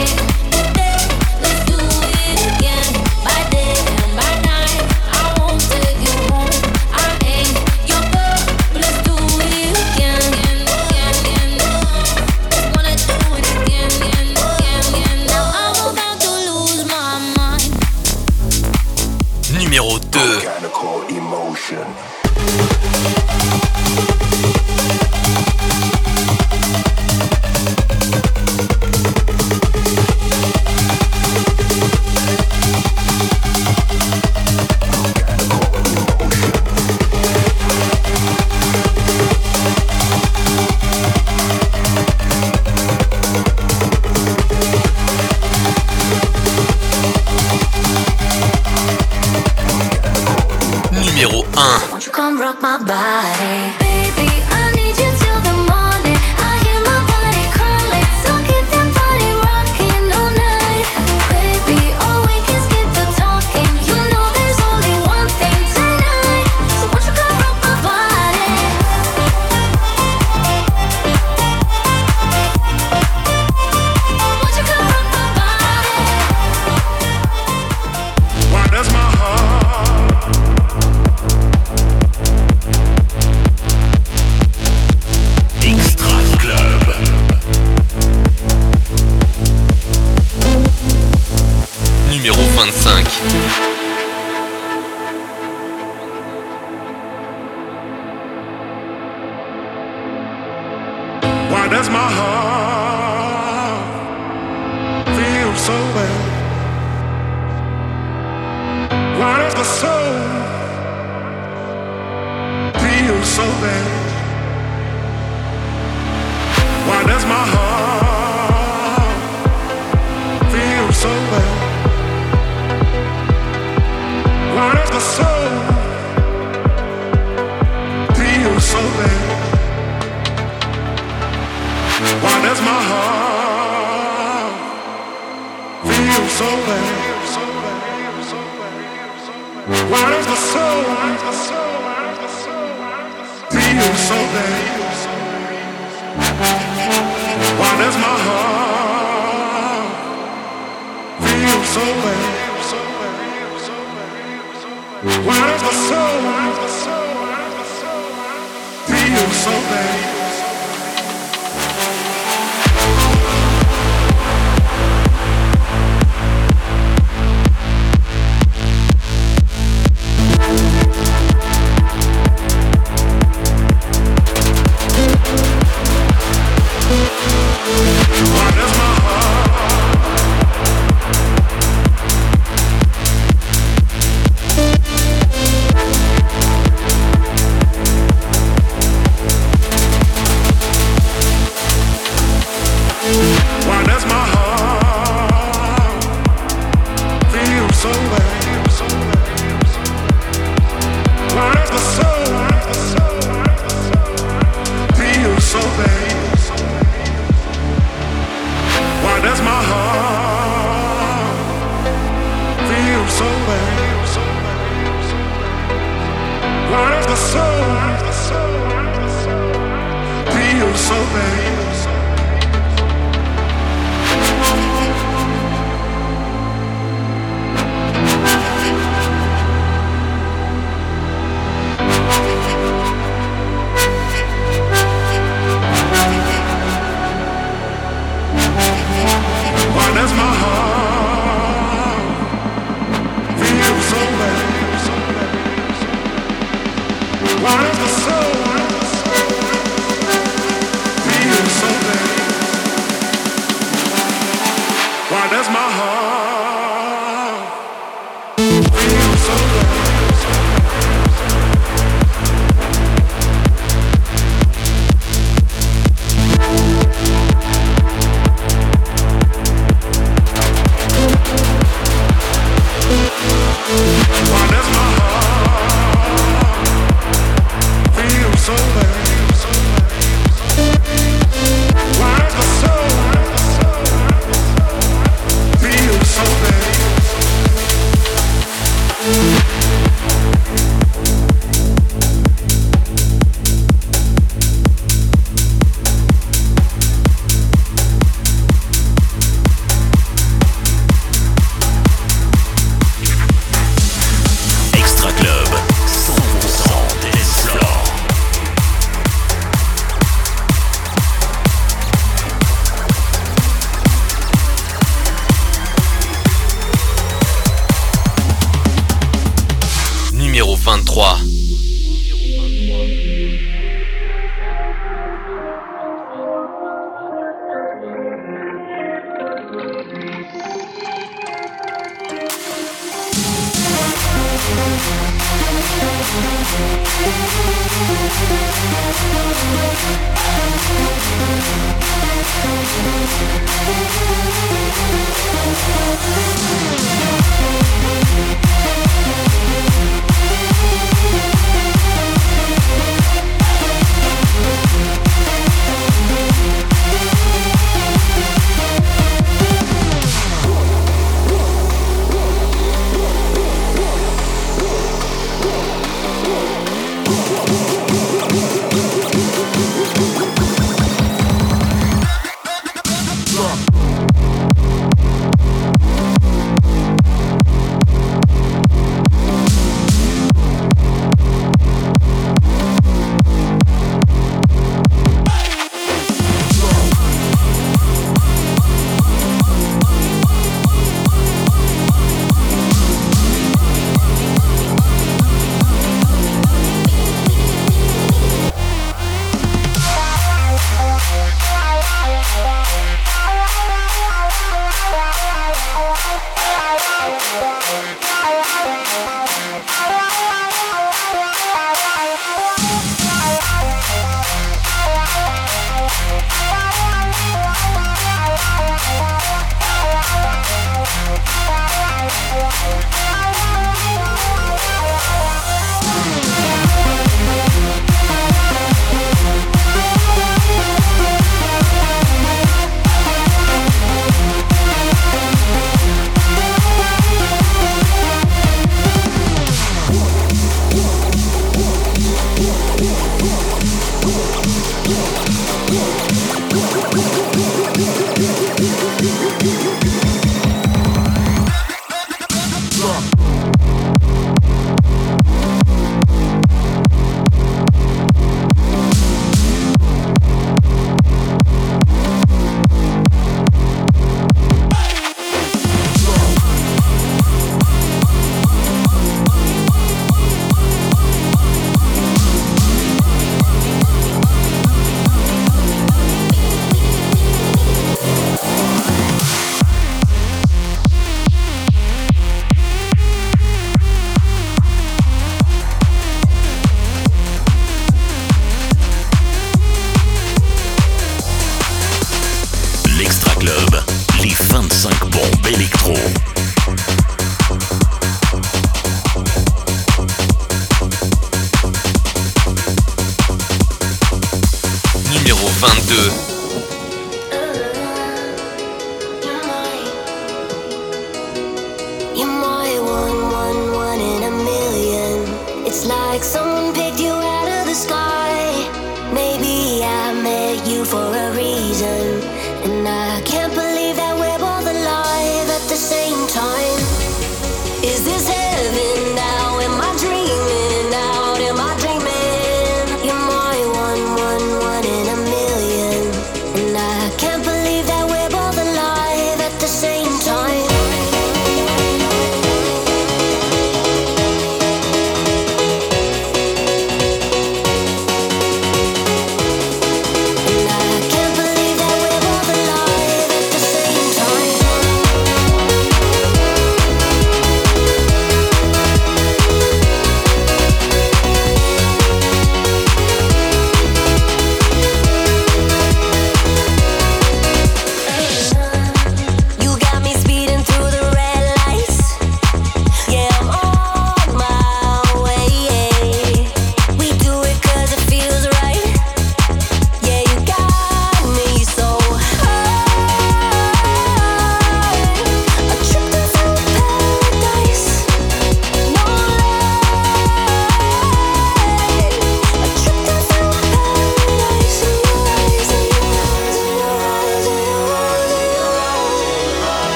yeah.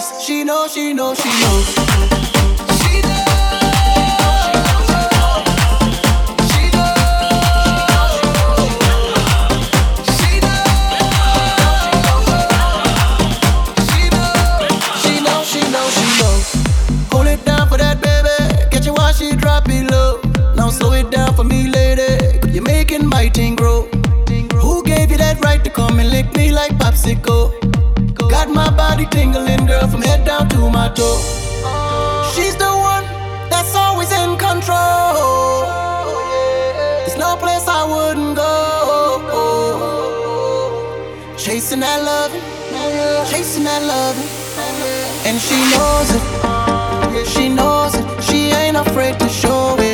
She knows, she knows, she knows. She's the one that's always in control. There's no place I wouldn't go. Chasing that love, chasing that love, and she knows it. She knows it. She ain't afraid to show it.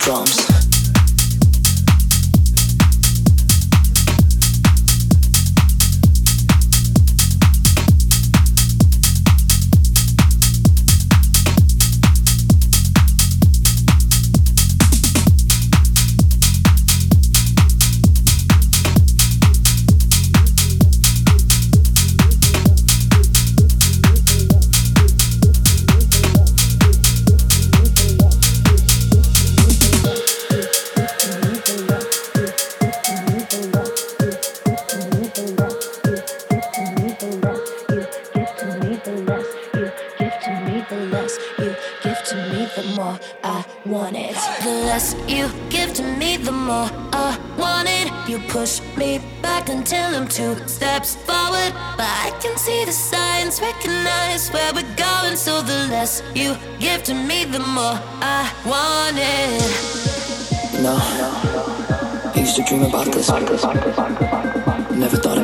Drums. You give to me, the more I want it. No, I used to dream about this. Never thought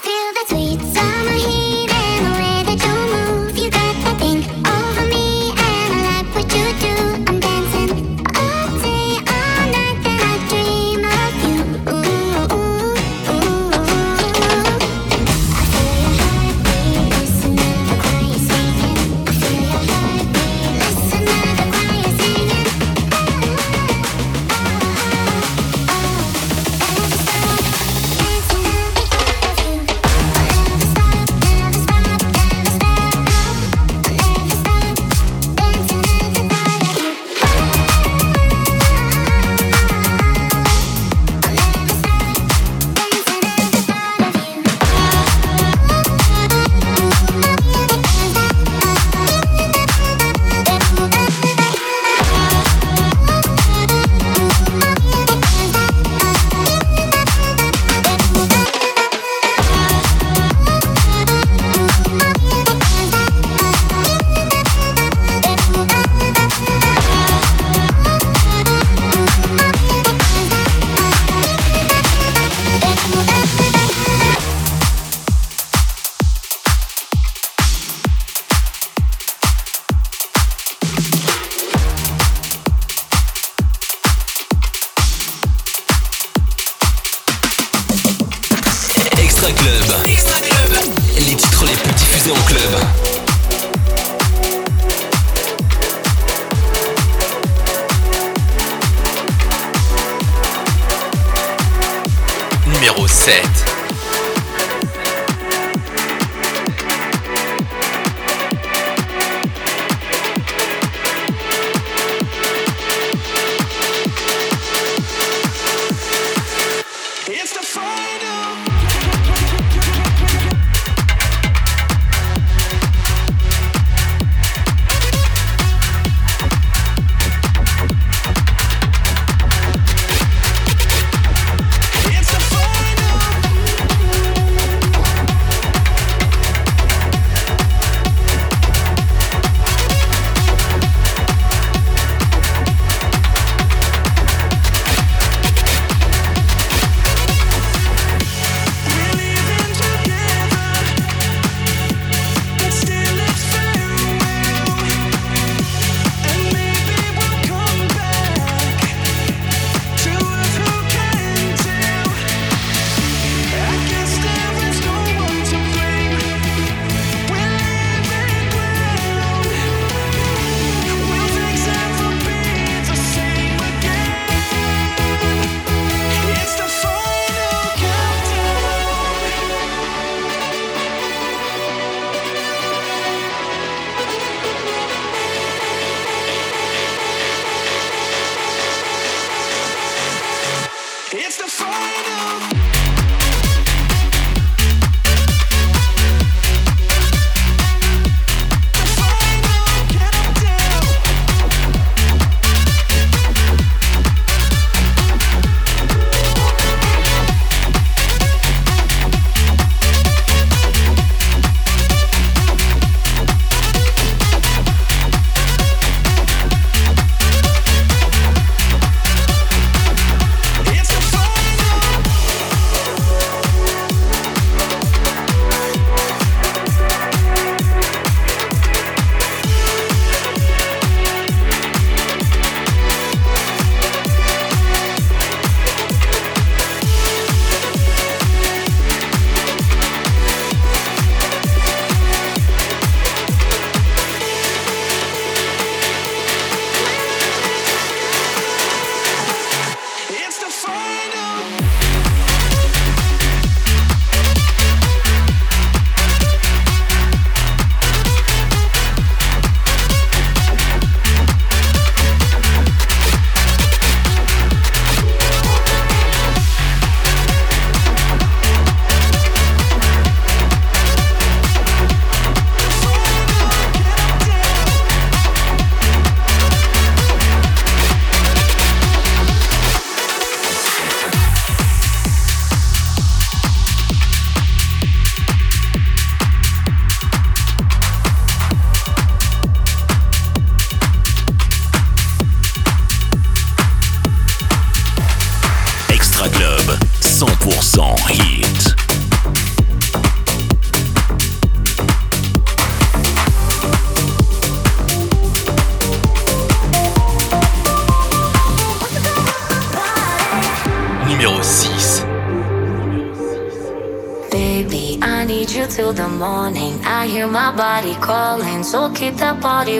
feel the sweet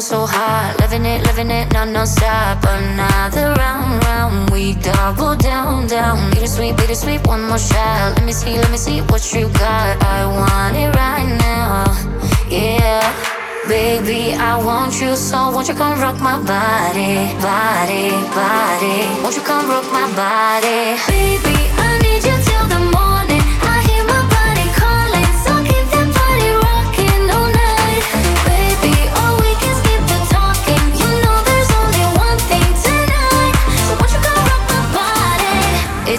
So, so hot. Living it, living it, non, non-stop. Another round round, we double down, down. Bittersweet, bittersweet, one more shot. Let me see, let me see what you got. I want it right now, yeah. Baby, I want you so won't you come rock my body, body, body? Won't you come rock my body, baby?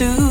Do.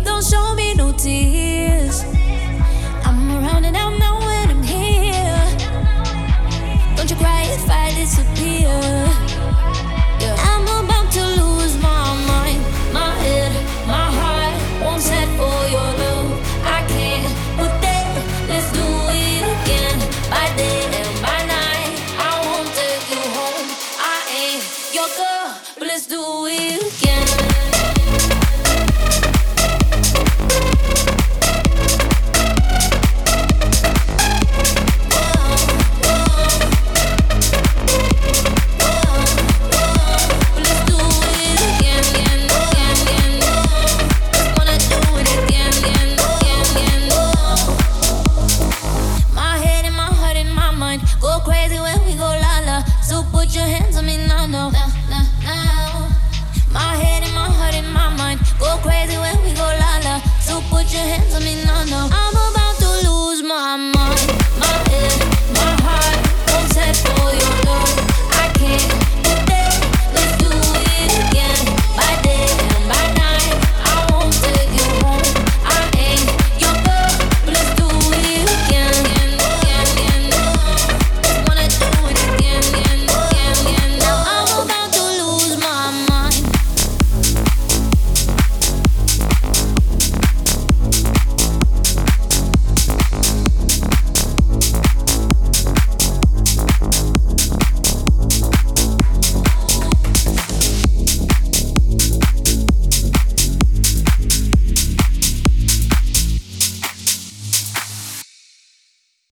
but don't show me no tears. I'm around and I'm not when I'm here. Don't you cry if I disappear.